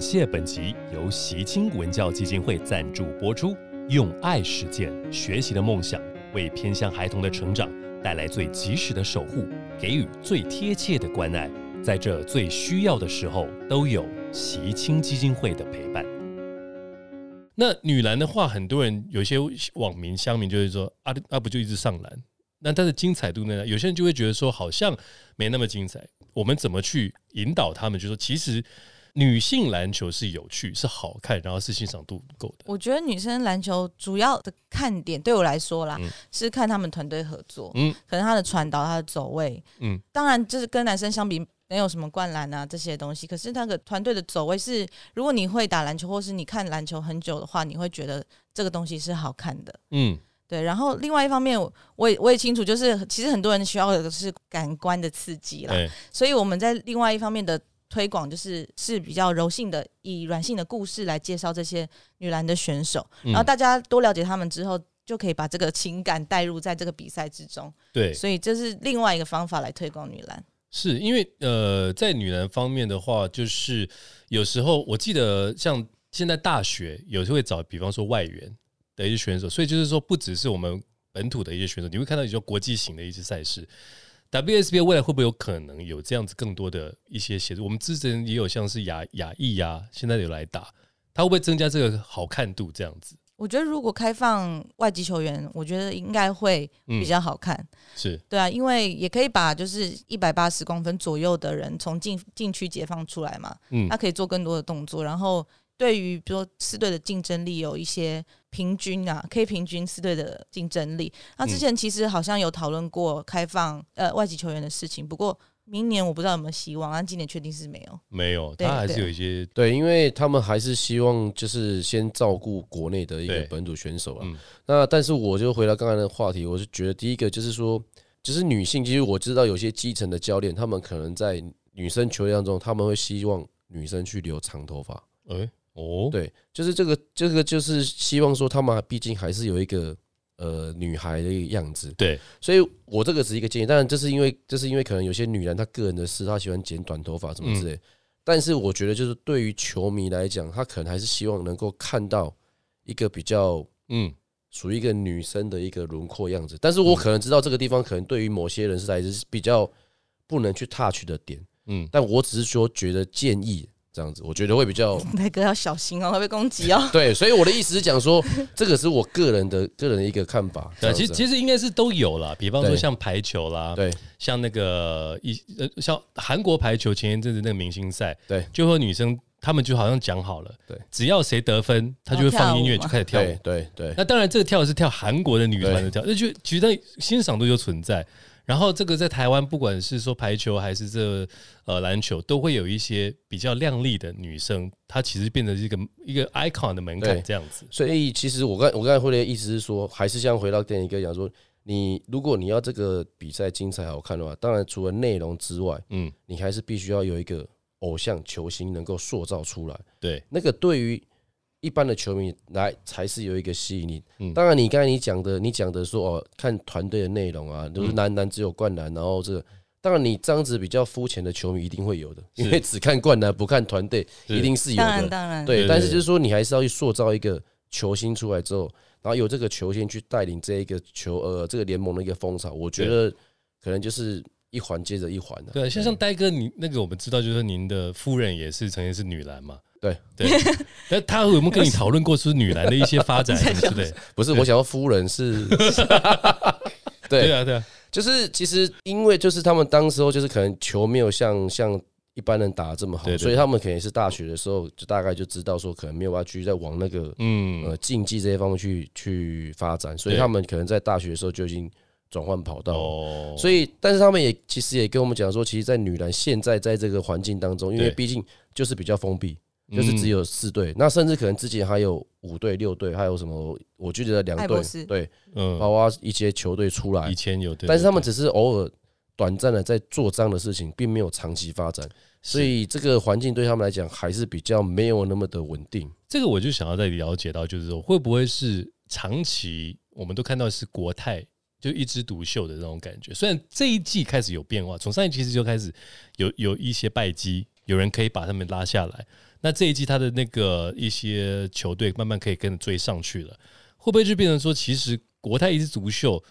谢本集由习清文教基金会赞助播出。用爱实践学习的梦想，为偏向孩童的成长带来最及时的守护，给予最贴切的关爱。在这最需要的时候，都有习清基金会的陪伴。那女篮的话，很多人有些网民乡民就会说啊啊，不就一直上篮？那它的精彩度呢？有些人就会觉得说，好像没那么精彩。我们怎么去引导他们？就说其实女性篮球是有趣、是好看，然后是欣赏度够的。我觉得女生篮球主要的看点对我来说啦，是看他们团队合作，嗯，可能他的传导、他的走位，嗯，当然就是跟男生相比，没有什么灌篮啊这些东西。可是那个团队的走位是，如果你会打篮球，或是你看篮球很久的话，你会觉得这个东西是好看的，嗯。对，然后另外一方面，我也我也清楚，就是其实很多人需要的是感官的刺激啦。所以我们在另外一方面的推广，就是是比较柔性的，以软性的故事来介绍这些女篮的选手，然后大家多了解他们之后，就可以把这个情感带入在这个比赛之中。对，所以这是另外一个方法来推广女篮。是因为呃，在女篮方面的话，就是有时候我记得像现在大学有时候会找，比方说外援。的一些选手，所以就是说，不只是我们本土的一些选手，你会看到一些国际型的一些赛事。WSBA 未来会不会有可能有这样子更多的一些协助？我们之前也有像是亚亚裔呀，现在有来打，它会不会增加这个好看度？这样子，我觉得如果开放外籍球员，我觉得应该会比较好看。是对啊，因为也可以把就是一百八十公分左右的人从禁禁区解放出来嘛，嗯，他可以做更多的动作，然后。对于比如说四队的竞争力有一些平均啊，可以平均四队的竞争力。那之前其实好像有讨论过开放呃外籍球员的事情，不过明年我不知道有没有希望，但今年确定是没有。没有，他还是有一些对，因为他们还是希望就是先照顾国内的一个本土选手啊。那但是我就回到刚才的话题，我是觉得第一个就是说，就是女性，其实我知道有些基层的教练，他们可能在女生球队当中，他们会希望女生去留长头发。哎。哦，对，就是这个，这个就是希望说，他们毕竟还是有一个呃女孩的样子，对，所以我这个只是一个建议，当然这是因为这是因为可能有些女人她个人的事，她喜欢剪短头发什么之类，但是我觉得就是对于球迷来讲，他可能还是希望能够看到一个比较嗯。属于一个女生的一个轮廓样子，但是我可能知道这个地方可能对于某些人是来是比较不能去 touch 的点，嗯，但我只是说觉得建议。这样子，我觉得会比较。那哥要小心哦，会被攻击哦。对，所以我的意思是讲说，这个是我个人的个人的一个看法。对，其实其实应该是都有啦。比方说像排球啦，对，像那个一呃，像韩国排球前一阵子那个明星赛，对，就和女生他们就好像讲好了，对，只要谁得分，他就会放音乐就开始跳舞。对对。那当然，这个跳是跳韩国的女团的跳，那就其实欣赏度就存在。然后这个在台湾，不管是说排球还是这呃篮球，都会有一些比较靓丽的女生，她其实变成一个一个 icon 的门槛这样子。所以其实我刚我刚才回的意思是说，还是像回到电影哥讲说，你如果你要这个比赛精彩好看的话，当然除了内容之外，嗯，你还是必须要有一个偶像球星能够塑造出来。对，那个对于。一般的球迷来才是有一个吸引力。嗯，当然，你刚才你讲的，你讲的说哦，看团队的内容啊，就是男篮只有灌篮，然后这个，当然你这样子比较肤浅的球迷一定会有的，因为只看灌篮不看团队，一定是有的。当然，当然，对。但是就是说，你还是要去塑造一个球星出来之后，然后有这个球星去带领这一个球呃这个联盟的一个风潮，我觉得可能就是一环接着一环的。对，像像呆哥，你那个我们知道，就是您的夫人也是曾经是女篮嘛。对。对，那他有没有跟你讨论过是女篮的一些发展？对不对？不是，我想要夫人是，对。对啊对啊，就是其实因为就是他们当时候就是可能球没有像像一般人打的这么好，所以他们肯定是大学的时候就大概就知道说可能没有办法继续再往那个嗯。呃竞技这些方面去去发展，所以他们可能在大学的时候就已经转换跑道。哦，所以但是他们也其实也跟我们讲说，其实，在女篮现在在这个环境当中，因为毕竟就是比较封闭。就是只有四队，那甚至可能之前还有五队、六队，还有什么？我就觉得两队，对，嗯，包括一些球队出来，以前有，但是他们只是偶尔短暂的在做这样的事情，并没有长期发展，所以这个环境对他们来讲还是比较没有那么的稳定。这个我就想要再了解到，就是说会不会是长期我们都看到是国泰就一枝独秀的那种感觉？虽然这一季开始有变化，从上一季其实就开始有有一些败绩，有人可以把他们拉下来。那这一季他的那个一些球队慢慢可以跟着追上去了，会不会就变成说，其实国泰一支足秀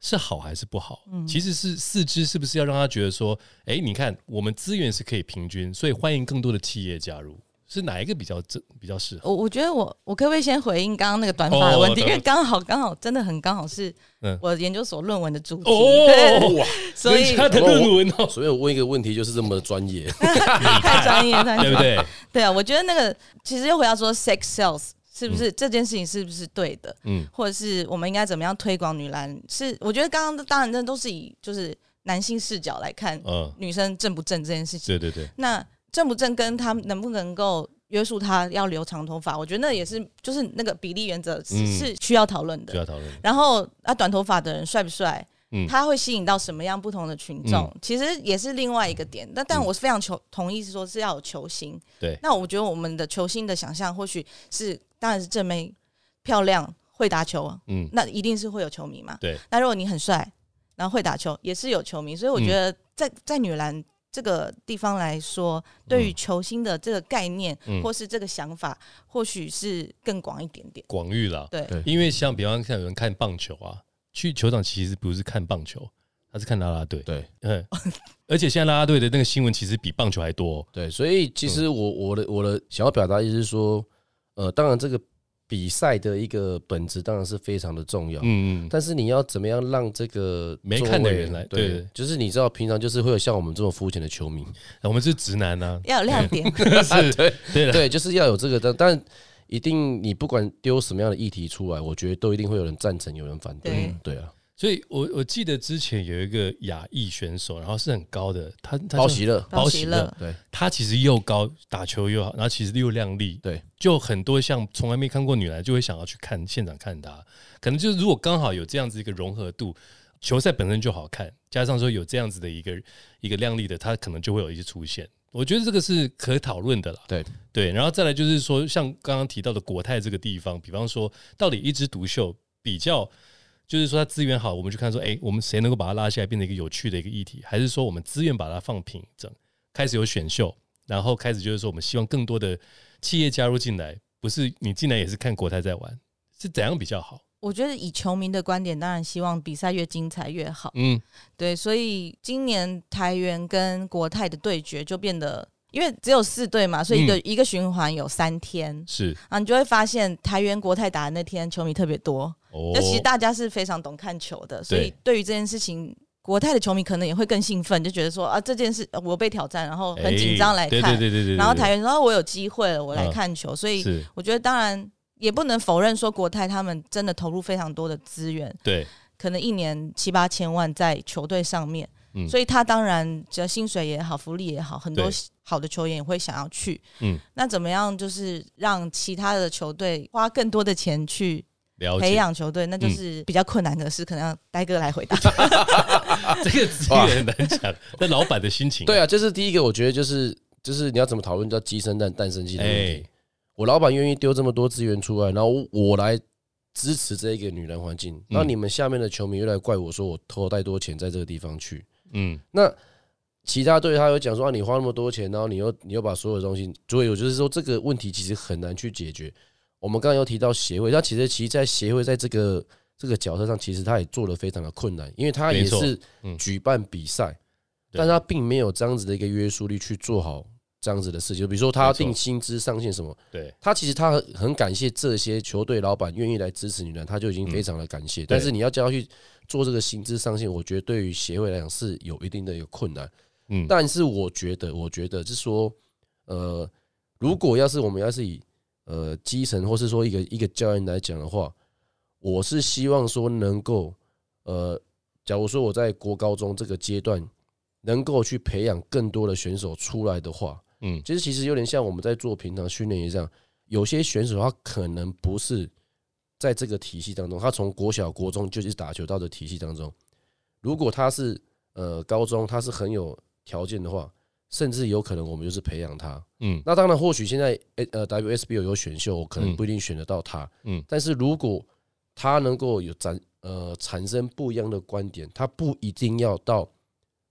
是好还是不好？嗯，其实是四支是不是要让他觉得说，哎，你看我们资源是可以平均，所以欢迎更多的企业加入。是哪一个比较正比较适合？我我觉得我我可不可以先回应刚刚那个短发的问题？因为刚好刚好真的很刚好是我研究所论文的主题。哦，所以他的论文哦，所以我问一个问题就是这么专业，太专业，对不对？对啊，我觉得那个其实又回到说，sex sales 是不是这件事情是不是对的？嗯，或者是我们应该怎么样推广女篮？是我觉得刚刚当然这都是以就是男性视角来看，嗯，女生正不正这件事情。对对对，那。正不正跟他能不能够约束他要留长头发，我觉得那也是就是那个比例原则是需要讨论的。需要讨论。然后啊，短头发的人帅不帅？嗯，他会吸引到什么样不同的群众？其实也是另外一个点。但但我是非常求同意是说是要有球星。对。那我觉得我们的球星的想象或许是当然是正妹漂亮会打球，嗯，那一定是会有球迷嘛。对。那如果你很帅，然后会打球，也是有球迷。所以我觉得在在女篮。这个地方来说，对于球星的这个概念，或是这个想法，或许是更广一点点，广域啦。对，因为像比方像有人看棒球啊，去球场其实不是看棒球，他是看啦啦队。对，嗯，而且现在啦啦队的那个新闻其实比棒球还多。对，所以其实我我的我的想要表达意思是说，呃，当然这个。比赛的一个本质当然是非常的重要，嗯嗯，但是你要怎么样让这个没看的人来？对，就是你知道，平常就是会有像我们这么肤浅的球迷，我们是直男呢，要有亮点，是，对。对对，就是要有这个，但但一定你不管丢什么样的议题出来，我觉得都一定会有人赞成，有人反对，对啊。所以，我我记得之前有一个亚裔选手，然后是很高的，他他包喜乐，包喜乐，对，他其实又高，打球又好，然后其实又靓丽，对，就很多像从来没看过女篮，就会想要去看现场看他。可能就是如果刚好有这样子一个融合度，球赛本身就好看，加上说有这样子的一个一个靓丽的，他可能就会有一些出现。我觉得这个是可讨论的啦。对对，然后再来就是说，像刚刚提到的国泰这个地方，比方说，到底一枝独秀比较。就是说，它资源好，我们就看说，哎，我们谁能够把它拉下来，变成一个有趣的一个议题？还是说，我们资源把它放平整，开始有选秀，然后开始就是说，我们希望更多的企业加入进来，不是你进来也是看国泰在玩，是怎样比较好？我觉得以球迷的观点，当然希望比赛越精彩越好。嗯，对，所以今年台元跟国泰的对决就变得。因为只有四队嘛，所以一个一个循环有三天，是。啊，你就会发现台元国泰打的那天球迷特别多，哦，其实大家是非常懂看球的，所以对于这件事情，国泰的球迷可能也会更兴奋，就觉得说啊这件事我被挑战，然后很紧张来看，对对对对，然后台元说我有机会了，我来看球，所以我觉得当然也不能否认说国泰他们真的投入非常多的资源，对，可能一年七八千万在球队上面。嗯。所以他当然，只要薪水也好，福利也好，很多好的球员也会想要去。嗯，那怎么样？就是让其他的球队花更多的钱去培养球队，那就是比较困难的事。可能要呆哥来回答。这个资源难讲，那老板的心情。对啊，这是第一个，我觉得就是就是你要怎么讨论叫鸡生蛋，蛋生鸡的问题。我老板愿意丢这么多资源出来，然后我来支持这一个女人环境，那你们下面的球迷又来怪我说我投太多钱在这个地方去。嗯，那其他队他有讲说啊，你花那么多钱，然后你又你又把所有的东西，所以我就是说这个问题其实很难去解决。我们刚刚有提到协会，他其实其实，在协会在这个这个角色上，其实他也做的非常的困难，因为他也是举办比赛，但他并没有这样子的一个约束力去做好。这样子的事情，比如说他要定薪资上限什么，对他其实他很很感谢这些球队老板愿意来支持你呢，他就已经非常的感谢。但是你要叫他去做这个薪资上限，我觉得对于协会来讲是有一定的一个困难。嗯，但是我觉得，我觉得是说，呃，如果要是我们要是以呃基层或是说一个一个教练来讲的话，我是希望说能够呃，假如说我在国高中这个阶段能够去培养更多的选手出来的话。嗯，其实其实有点像我们在做平常训练一样，有些选手他可能不是在这个体系当中，他从国小、国中就是打球到的体系当中。如果他是呃高中，他是很有条件的话，甚至有可能我们就是培养他。嗯，那当然或许现在呃 WSBO 有选秀，我可能不一定选得到他。嗯，但是如果他能够有展呃产生不一样的观点，他不一定要到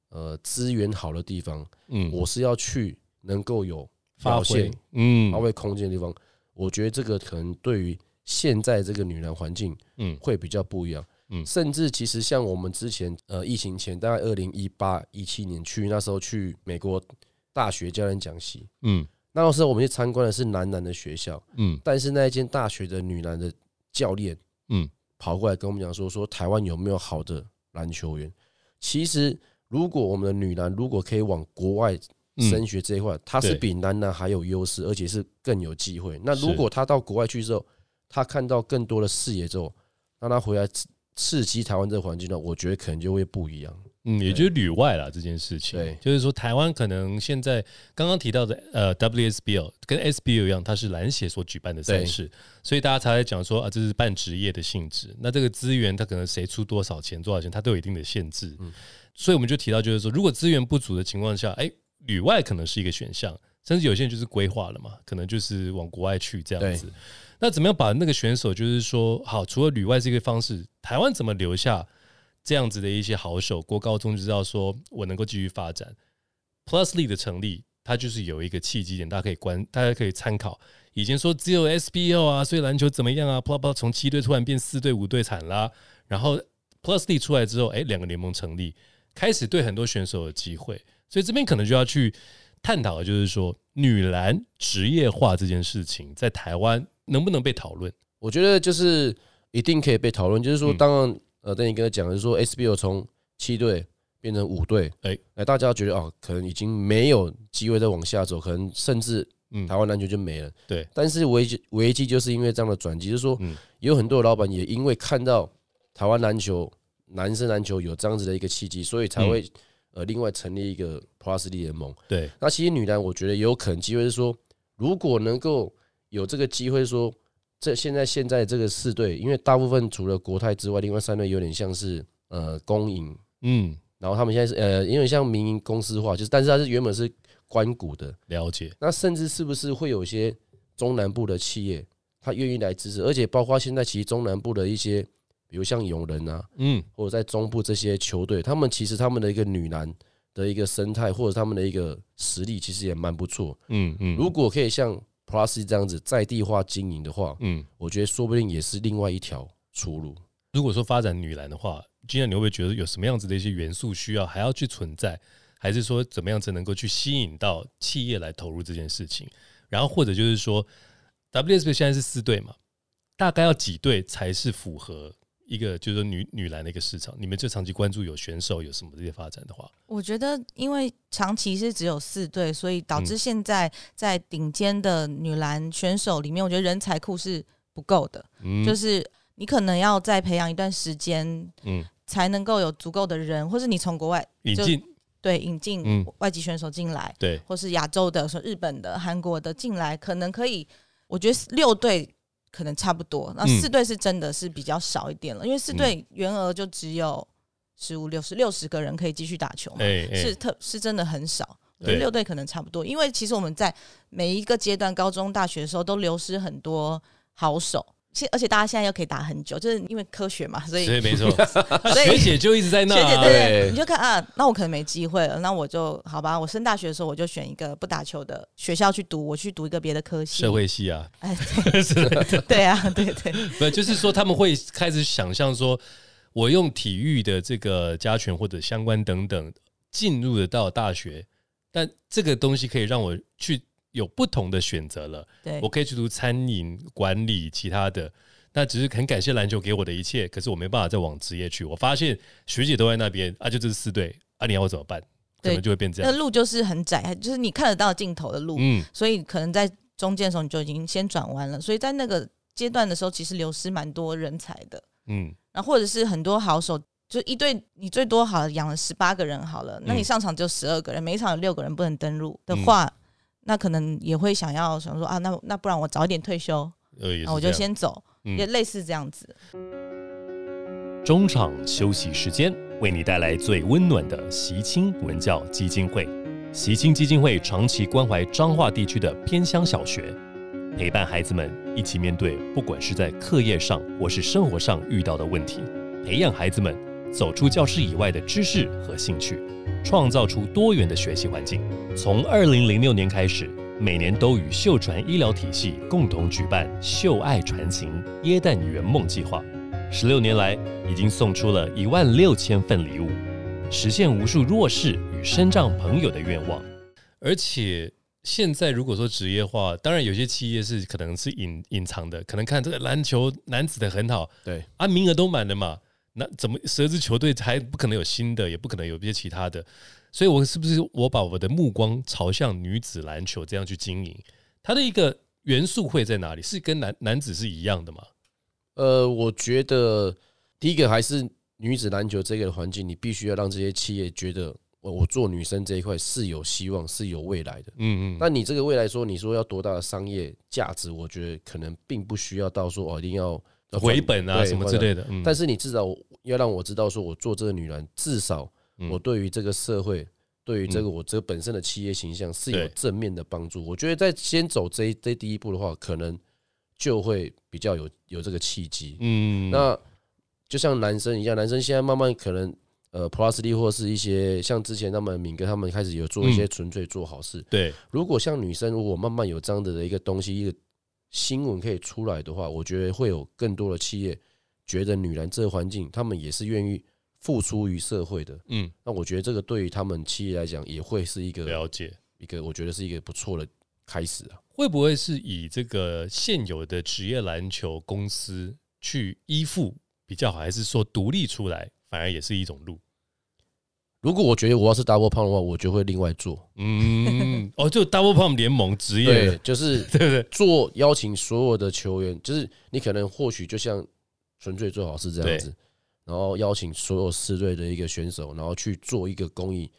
呃资源好的地方。嗯，我是要去。能够有发现，嗯，发挥空间的地方，我觉得这个可能对于现在这个女篮环境，嗯，会比较不一样。嗯，甚至其实像我们之前呃疫情前，大概二零一八一七年去那时候去美国大学教练讲习，嗯，那时候我们去参观的是男篮的学校，嗯，但是那一间大学的女篮的教练，嗯，跑过来跟我们讲说，说台湾有没有好的篮球员？其实如果我们的女篮如果可以往国外升学这一块，它是比男篮还有优势，而且是更有机会。那如果他到国外去之后，他看到更多的视野之后，让他回来。刺激台湾这个环境呢，我觉得可能就会不一样。嗯，也就是旅外啦这件事情。对，就是说台湾可能现在刚刚提到的呃 WSBL 跟 SBL 一样，它是篮协所举办的赛事，所以大家才在讲说啊，这是半职业的性质。那这个资源它可能谁出多少钱多少钱，它都有一定的限制。嗯，所以我们就提到就是说，如果资源不足的情况下，哎，旅外可能是一个选项，甚至有些人就是规划了嘛，可能就是往国外去这样子。那怎么样把那个选手，就是说，好，除了旅外这个方式，台湾怎么留下这样子的一些好手？过高中就知道说我能够继续发展。Plusly 的成立，它就是有一个契机点，大家可以观，大家可以参考。以前说只有 SBL 啊，所以篮球怎么样啊？啪啪，从七队突然变四队、五队惨啦。然后 Plusly 出来之后，哎，两个联盟成立，开始对很多选手有机会。所以这边可能就要去探讨的就是说，女篮职业化这件事情在台湾。能不能被讨论？我觉得就是一定可以被讨论。就是说，当然，呃，等你跟他讲，就是说，SBO 从七队变成五队，哎，哎，大家觉得哦，可能已经没有机会再往下走，可能甚至台湾篮球就没了。对。但是危机危机就是因为这样的转机，就是说，有很多的老板也因为看到台湾篮球男生篮球有这样子的一个契机，所以才会呃另外成立一个 Plus 联盟。对。那其实女篮，我觉得也有可能机会是说，如果能够。有这个机会说，这现在现在这个四队，因为大部分除了国泰之外，另外三队有点像是呃公营，嗯，然后他们现在是呃，因为像民营公司化，就是但是它是原本是关谷的，了解。那甚至是不是会有一些中南部的企业，他愿意来支持，而且包括现在其实中南部的一些，比如像永仁啊，嗯，或者在中部这些球队，他们其实他们的一个女篮的一个生态，或者他们的一个实力，其实也蛮不错，嗯嗯。如果可以像 Plus 这样子在地化经营的话，嗯，我觉得说不定也是另外一条出路。如果说发展女篮的话，今天你会不会觉得有什么样子的一些元素需要还要去存在，还是说怎么样子能够去吸引到企业来投入这件事情？然后或者就是说，WSB 现在是四队嘛，大概要几队才是符合？一个就是说女女篮的一个市场，你们就长期关注有选手有什么这些发展的话，我觉得因为长期是只有四队，所以导致现在在顶尖的女篮选手里面，我觉得人才库是不够的。嗯，就是你可能要再培养一段时间，嗯，才能够有足够的人，或是你从国外引进，对，引进外籍选手进来，对，或是亚洲的，说日本的、韩国的进来，可能可以，我觉得六队。可能差不多，那四队是真的是比较少一点了，因为四队员额就只有十五六十六十个人可以继续打球嘛，是特是真的很少。六队可能差不多，因为其实我们在每一个阶段，高中、大学的时候都流失很多好手。现而且大家现在又可以打很久，就是因为科学嘛，所以没错，所以 学姐就一直在那。学姐对，你就看啊，那我可能没机会了，那我就好吧。我升大学的时候，我就选一个不打球的学校去读，我去读一个别的科系，社会系啊。哎，对 啊，对对。不，就是说他们会开始想象说，我用体育的这个加权或者相关等等进入得到大学，但这个东西可以让我去。有不同的选择了，对我可以去读餐饮管理，其他的，那只是很感谢篮球给我的一切，可是我没办法再往职业去。我发现学姐都在那边啊，就这是四队啊，你要我怎么办？可能就会变这样。那路就是很窄，就是你看得到尽头的路，嗯，所以可能在中间的时候你就已经先转弯了。所以在那个阶段的时候，其实流失蛮多人才的，嗯，然后或者是很多好手，就一队你最多好养了十八个人好了，那你上场就十二个人，每一场有六个人不能登录的话。那可能也会想要想说啊，那那不然我早一点退休，那我就先走，也类似这样子。中场休息时间，为你带来最温暖的习青文教基金会。习青基金会长期关怀彰化地区的偏乡小学，陪伴孩子们一起面对不管是在课业上或是生活上遇到的问题，培养孩子们走出教室以外的知识和兴趣。创造出多元的学习环境。从二零零六年开始，每年都与秀传医疗体系共同举办“秀爱传情耶诞圆梦计划”，十六年来已经送出了一万六千份礼物，实现无数弱势与身障朋友的愿望。而且现在如果说职业化，当然有些企业是可能是隐隐藏的，可能看这个篮球男子的很好，对啊，名额都满了嘛。那怎么十二支球队还不可能有新的，也不可能有一些其他的，所以我是不是我把我的目光朝向女子篮球这样去经营？它的一个元素会在哪里？是跟男男子是一样的吗？呃，我觉得第一个还是女子篮球这个环境，你必须要让这些企业觉得我我做女生这一块是有希望、是有未来的。嗯嗯。那你这个未来说，你说要多大的商业价值？我觉得可能并不需要到说哦，一定要。回本啊，什么之类的。但是你至少要让我知道，说我做这个女人，至少我对于这个社会，对于这个我这个本身的企业形象是有正面的帮助。我觉得在先走这这第一步的话，可能就会比较有有这个契机。嗯，那就像男生一样，男生现在慢慢可能呃，Plus D 或是一些像之前他们敏哥他们开始有做一些纯粹做好事。对，如果像女生，如果慢慢有这样的一个东西，一个。新闻可以出来的话，我觉得会有更多的企业觉得女篮这个环境，他们也是愿意付出于社会的。嗯，那我觉得这个对于他们企业来讲，也会是一个了解，一个我觉得是一个不错的开始啊。会不会是以这个现有的职业篮球公司去依附比较好，还是说独立出来反而也是一种路？如果我觉得我要是 Double Pump 的话，我就会另外做。嗯，哦，就 Double Pump 联盟职业对，就是 对对？做邀请所有的球员，就是你可能或许就像纯粹做好事这样子，然后邀请所有四队的一个选手，然后去做一个公益。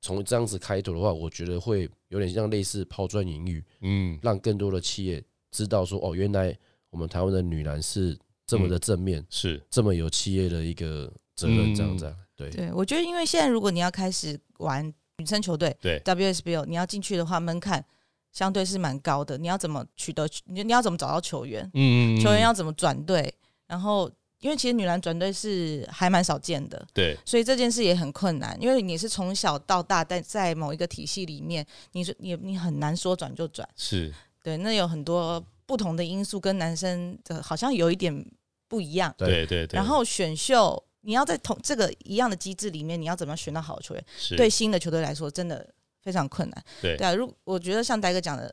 从这样子开头的话，我觉得会有点像类似抛砖引玉，嗯，让更多的企业知道说，哦，原来我们台湾的女篮是这么的正面，是这么有企业的一个责任这样子。对，对我觉得，因为现在如果你要开始玩女生球队，对 WSBL，你要进去的话，门槛相对是蛮高的。你要怎么取得？你你要怎么找到球员？嗯，球员要怎么转队？然后，因为其实女篮转队是还蛮少见的，对，所以这件事也很困难。因为你是从小到大在在某一个体系里面，你说你你很难说转就转，是对。那有很多不同的因素，跟男生的好像有一点不一样。对对对。然后选秀。你要在同这个一样的机制里面，你要怎么选到好球员？对新的球队来说，真的非常困难。对对啊，如我觉得像戴哥讲的，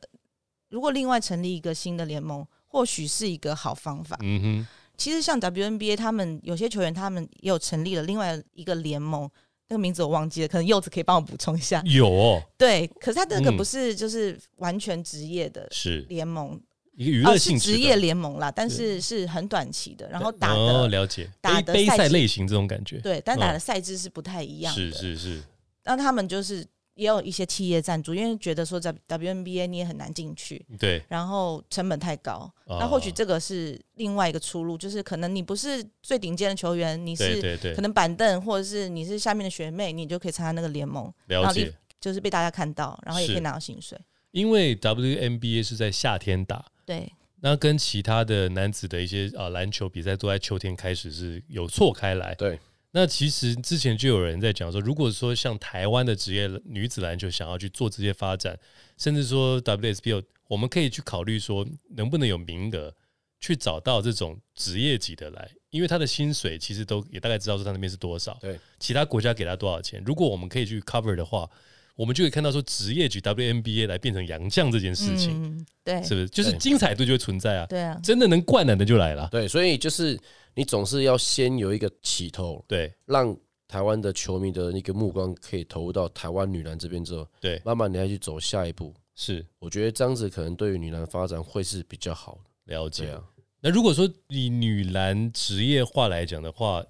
如果另外成立一个新的联盟，或许是一个好方法。嗯哼，其实像 WNBA，他们有些球员，他们也有成立了另外一个联盟，那个名字我忘记了，可能柚子可以帮我补充一下。有哦，对，可是他这个不是就是完全职业的联盟。一个娱乐性职业联盟啦，但是是很短期的，然后打的了解。打的杯赛类型这种感觉，对，但打的赛制是不太一样的，是是是。那他们就是也有一些企业赞助，因为觉得说在 WNBA 你也很难进去，对，然后成本太高，那或许这个是另外一个出路，就是可能你不是最顶尖的球员，你是可能板凳或者是你是下面的学妹，你就可以参加那个联盟，了解，就是被大家看到，然后也可以拿到薪水。因为 WNBA 是在夏天打。对，那跟其他的男子的一些啊篮球比赛都在秋天开始是有错开来。对，那其实之前就有人在讲说，如果说像台湾的职业女子篮球想要去做这些发展，甚至说 WSBO，我们可以去考虑说能不能有名额去找到这种职业级的来，因为他的薪水其实都也大概知道说他那边是多少，对，其他国家给他多少钱，如果我们可以去 cover 的话。我们就可以看到说，职业举 WNBA 来变成洋将这件事情，对，是不是？就是精彩度就会存在啊，对啊，真的能灌篮的就来了，对，所以就是你总是要先有一个起头，对，让台湾的球迷的那个目光可以投入到台湾女篮这边之后，对，慢慢你要去走下一步，是，我觉得这样子可能对于女篮发展会是比较好的，了解。啊。那如果说以女篮职业化来讲的话，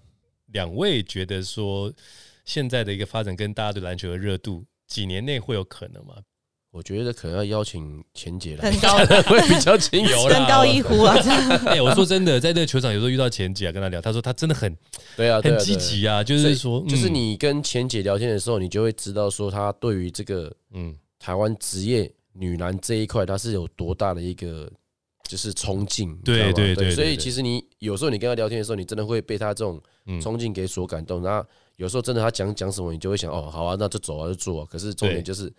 两位觉得说现在的一个发展跟大家对篮球的热度。几年内会有可能吗？我觉得可能要邀请钱姐来，会比较轻油登高一呼啊！哎，我说真的，在这个球场有时候遇到钱姐啊，跟他聊，他说他真的很对啊，很积极啊，就是说，就是你跟钱姐聊天的时候，你就会知道说他对于这个嗯。台湾职业女篮这一块，他是有多大的一个就是冲劲，对对对，所以其实你有时候你跟他聊天的时候，你真的会被他这种冲劲给所感动，然后。有时候真的他讲讲什么，你就会想哦，好啊，那就走啊，就做。可是重点就是，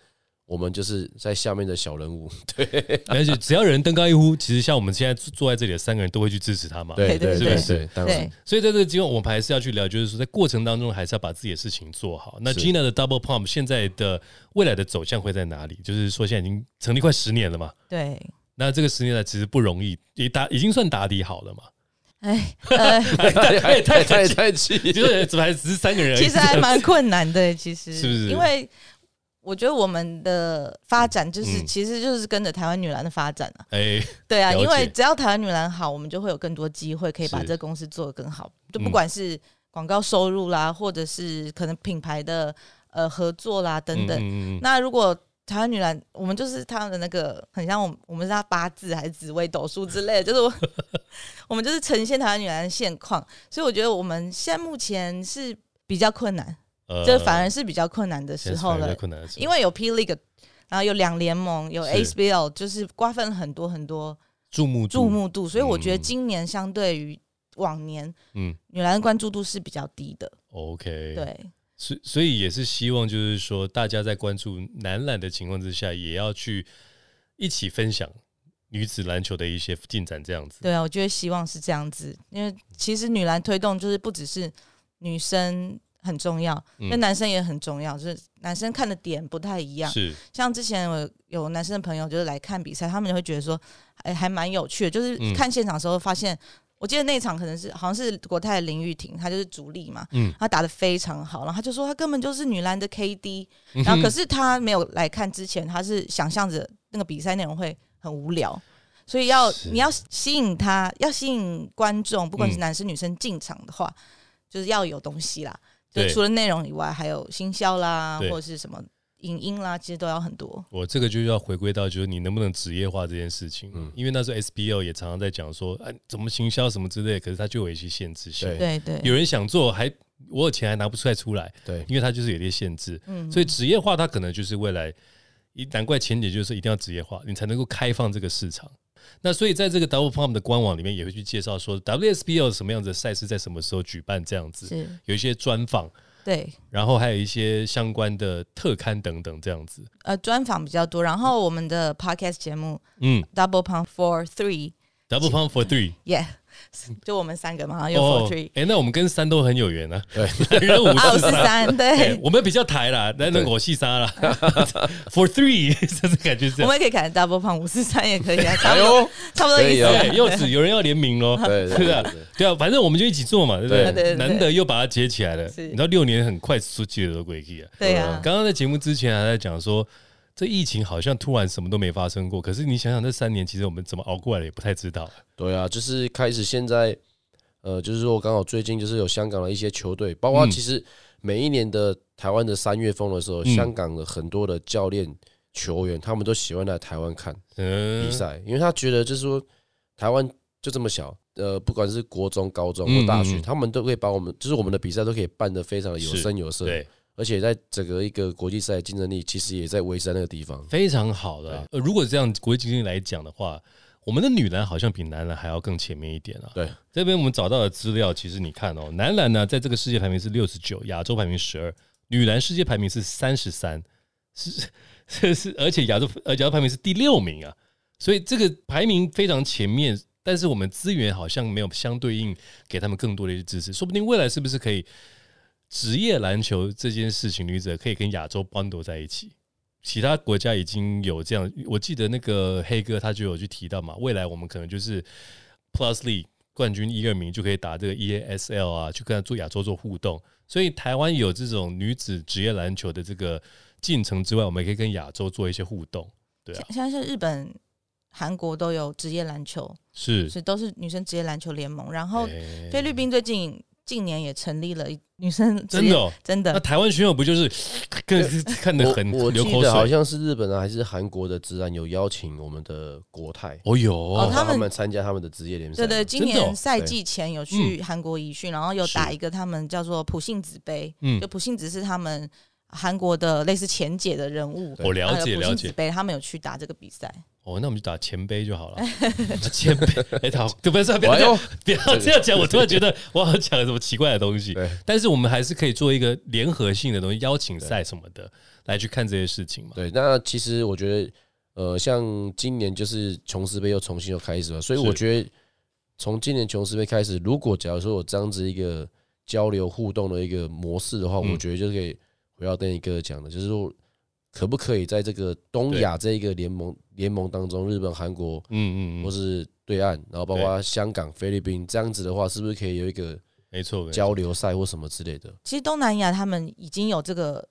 我们就是在下面的小人物，对，而且只要有人登高一呼，其实像我们现在坐在这里的三个人都会去支持他嘛，对对对对，当然。所以在这个机会，我们还是要去聊，就是说在过程当中还是要把自己的事情做好。那 Gina 的 Double Pump 现在的未来的走向会在哪里？就是说现在已经成立快十年了嘛，对。那这个十年来其实不容易，也打已经算打底好了嘛。哎，太太 太太气，就是怎么还只是三个人？其实还蛮困难的，其实是不是？因为。我觉得我们的发展就是，其实就是跟着台湾女篮的发展啊。哎，对啊，因为只要台湾女篮好，我们就会有更多机会可以把这个公司做得更好。就不管是广告收入啦，或者是可能品牌的呃合作啦等等。那如果台湾女篮，我们就是他们的那个，很像我们，我们是他八字还是紫微斗数之类的，就是我 我们就是呈现台湾女篮的现况。所以我觉得我们现在目前是比较困难。这反而是比较困难的时候了，因为有 P League，然后有两联盟，有 ABL，就是瓜分了很多很多注目注目度，所以我觉得今年相对于往年，嗯，女篮的关注度是比较低的。OK，对，所所以也是希望就是说，大家在关注男篮的情况之下，也要去一起分享女子篮球的一些进展，这样子。对啊，我觉得希望是这样子，因为其实女篮推动就是不只是女生。很重要，那男生也很重要，就是男生看的点不太一样。是像之前我有男生的朋友就是来看比赛，他们就会觉得说，哎，还蛮有趣的。就是看现场的时候发现，我记得那场可能是好像是国泰林玉婷，她就是主力嘛，嗯，她打的非常好，然后她就说她根本就是女篮的 KD，然后可是她没有来看之前，她是想象着那个比赛内容会很无聊，所以要你要吸引她，要吸引观众，不管是男生女生进场的话，就是要有东西啦。就除了内容以外，还有行销啦，或者是什么影音啦，其实都要很多。我这个就要回归到，就是你能不能职业化这件事情。嗯，因为那时候 SBL 也常常在讲说，哎，怎么行销什么之类，可是它就有一些限制性。对对，有人想做，还我有钱还拿不出来出来。对，因为它就是有些限制。嗯，所以职业化它可能就是未来，一难怪前景就是一定要职业化，你才能够开放这个市场。那所以在这个 Double Pump 的官网里面也会去介绍说 WSBL 什么样子的赛事在什么时候举办这样子，有一些专访，对，然后还有一些相关的特刊等等这样子。呃，专访比较多，然后我们的 Podcast 节目，嗯，Double Pound for Three，Double Pound for Three，Yeah。就我们三个嘛，有 four three。哎，那我们跟三都很有缘啊。对，五四三，对，我们比较台啦，那那我细沙啦。For three，这是感觉是。我们也可以改 double 胖五四三也可以啊，差不多，差不多意思。柚子有人要联名喽，对对对，对啊，反正我们就一起做嘛，对不对？难得又把它接起来了，你知道六年很快出去的轨迹啊。对啊，刚刚在节目之前还在讲说。这疫情好像突然什么都没发生过，可是你想想，这三年其实我们怎么熬过来的也不太知道。对啊，就是开始现在，呃，就是说刚好最近就是有香港的一些球队，包括其实每一年的台湾的三月风的时候，香港的很多的教练、球员，他们都喜欢来台湾看比赛，因为他觉得就是说台湾就这么小，呃，不管是国中、高中或大学，他们都可以把我们，就是我们的比赛都可以办得非常的有声有色。对。而且在整个一个国际赛竞争力，其实也在维山那个地方非常好的。呃，如果这样国际竞争力来讲的话，我们的女篮好像比男篮还要更前面一点啊。对，这边我们找到的资料，其实你看哦，男篮呢在这个世界排名是六十九，亚洲排名十二，女篮世界排名是三十三，是 是是，而且亚洲呃亚洲排名是第六名啊，所以这个排名非常前面，但是我们资源好像没有相对应给他们更多的一些支持，说不定未来是不是可以？职业篮球这件事情，女子可以跟亚洲 bundle 在一起。其他国家已经有这样，我记得那个黑哥他就有去提到嘛，未来我们可能就是 Plus League 冠军一二名就可以打这个 EASL 啊，去跟他做亚洲做互动。所以台湾有这种女子职业篮球的这个进程之外，我们也可以跟亚洲做一些互动。对啊，像是日本、韩国都有职业篮球，是是都是女生职业篮球联盟。然后菲律宾最近。近年也成立了女生 真的真的，那台湾选手不就是 更看得很我记得好像是日本啊还是韩国的职篮有邀请我们的国泰。哦有。他们参加他们的职业联赛，对对，今年赛季前有去韩国集训，然后有打一个他们叫做普信子杯，嗯，就普信子是他们韩国的类似前姐的人物，我了解了解，杯他们有去打这个比赛。哦，那我们就打前杯就好了。前杯，哎，好，不要不要不要这样讲，我突然觉得 我好像讲了什么奇怪的东西。但是我们还是可以做一个联合性的东西，邀请赛什么的。来去看这些事情嘛。对，那其实我觉得，呃，像今年就是琼斯杯又重新又开始了，所以我觉得从今年琼斯杯开始，如果假如说有这样子一个交流互动的一个模式的话，我觉得就可以回到邓一哥讲的，就是说。可不可以在这个东亚这一个联盟联盟当中，日本、韩国，嗯嗯，或是对岸，然后包括香港、菲律宾这样子的话，是不是可以有一个没错交流赛或什么之类的？其实东南亚他们已经有这个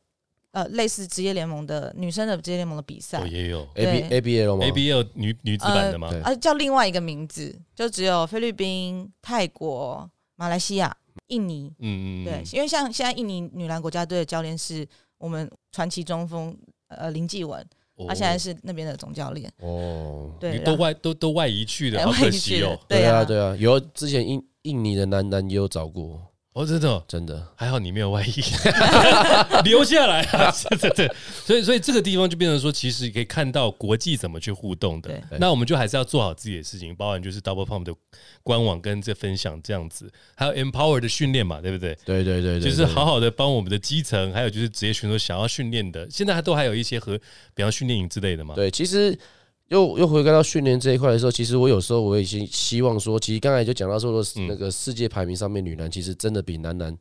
呃类似职业联盟的女生的职业联盟的比赛，也有 A B A B L 吗？A B L 女女子版的吗？啊，叫另外一个名字，就只有菲律宾、泰国、马来西亚、印尼，嗯嗯，对，因为像现在印尼女篮国家队的教练是。我们传奇中锋呃林继文，他现在是那边的总教练哦，对，都外都都外移去的，好可惜哦，对啊对啊，有之前印印尼的男篮也有找过。哦，真的，真的，还好你没有外衣，留下来啊！对对，所以所以这个地方就变成说，其实可以看到国际怎么去互动的。那我们就还是要做好自己的事情，包含就是 Double Pump 的官网跟这分享这样子，还有 Empower 的训练嘛，对不对？对对对，就是好好的帮我们的基层，还有就是职业选手想要训练的，现在还都还有一些和比方训练营之类的嘛。对，其实。又又回归到训练这一块的时候，其实我有时候我已经希望说，其实刚才就讲到说，那个世界排名上面，女篮其实真的比男篮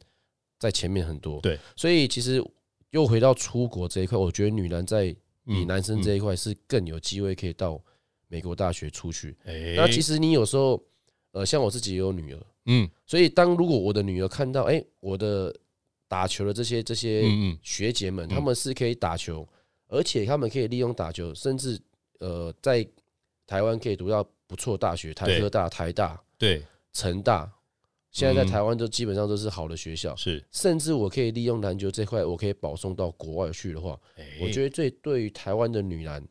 在前面很多。对，所以其实又回到出国这一块，我觉得女篮在比男生这一块是更有机会可以到美国大学出去。那其实你有时候，呃，像我自己也有女儿，嗯，所以当如果我的女儿看到，哎，我的打球的这些这些学姐们，他们是可以打球，而且他们可以利用打球，甚至。呃，在台湾可以读到不错大学，台科大、台大、对。成大，现在在台湾都基本上都是好的学校。是，甚至我可以利用篮球这块，我可以保送到国外去的话，我觉得这对于台湾的女篮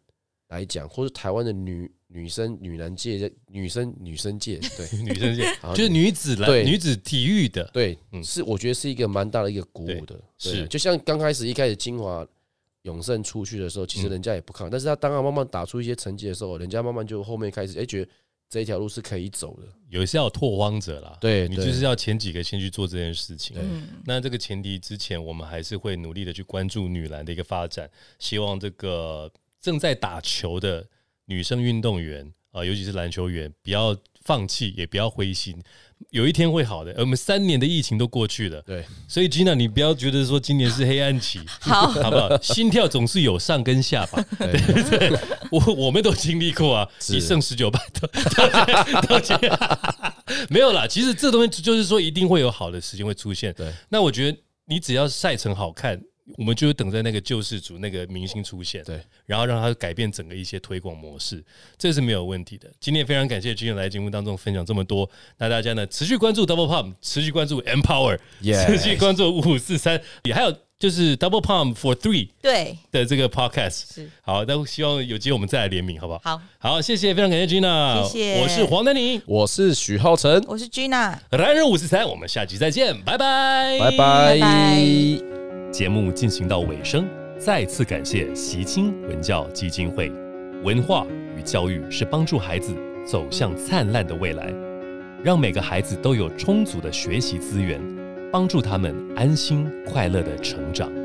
来讲，或是台湾的女女生女篮界、女生女生界，对。女生界，就是女子篮、女子体育的，对，是我觉得是一个蛮大的一个鼓舞的。是，就像刚开始一开始清华。永胜出去的时候，其实人家也不看，但是他当他慢慢打出一些成绩的时候，人家慢慢就后面开始哎，觉得这一条路是可以走的。有一些要拓荒者啦，对你就是要前几个先去做这件事情。那这个前提之前，我们还是会努力的去关注女篮的一个发展，希望这个正在打球的女生运动员啊，尤其是篮球员，不要放弃，也不要灰心。有一天会好的，我们三年的疫情都过去了，对，所以 Gina，你不要觉得说今年是黑暗期，好，好不好？心跳总是有上跟下吧，对对，我我们都经历过啊，一胜十九败都 都没有啦。其实这东西就是说，一定会有好的时间会出现。对，那我觉得你只要赛程好看。我们就是等在那个救世主那个明星出现，对，然后让他改变整个一些推广模式，这是没有问题的。今天非常感谢君远来节目当中分享这么多，那大家呢持续关注 Double Pump，持续关注 Empower，持续关注五五四三，也还有就是 Double Pump for Three 对。的这个 Podcast 是。好，那希望有机会我们再来联名，好不好？好，好，谢谢，非常感谢 Gina，谢谢，我是黄丹妮，我是许浩辰，我是 Gina，男人五十三，我们下集再见，拜拜，拜拜。节目进行到尾声，再次感谢习青文教基金会。文化与教育是帮助孩子走向灿烂的未来，让每个孩子都有充足的学习资源，帮助他们安心快乐的成长。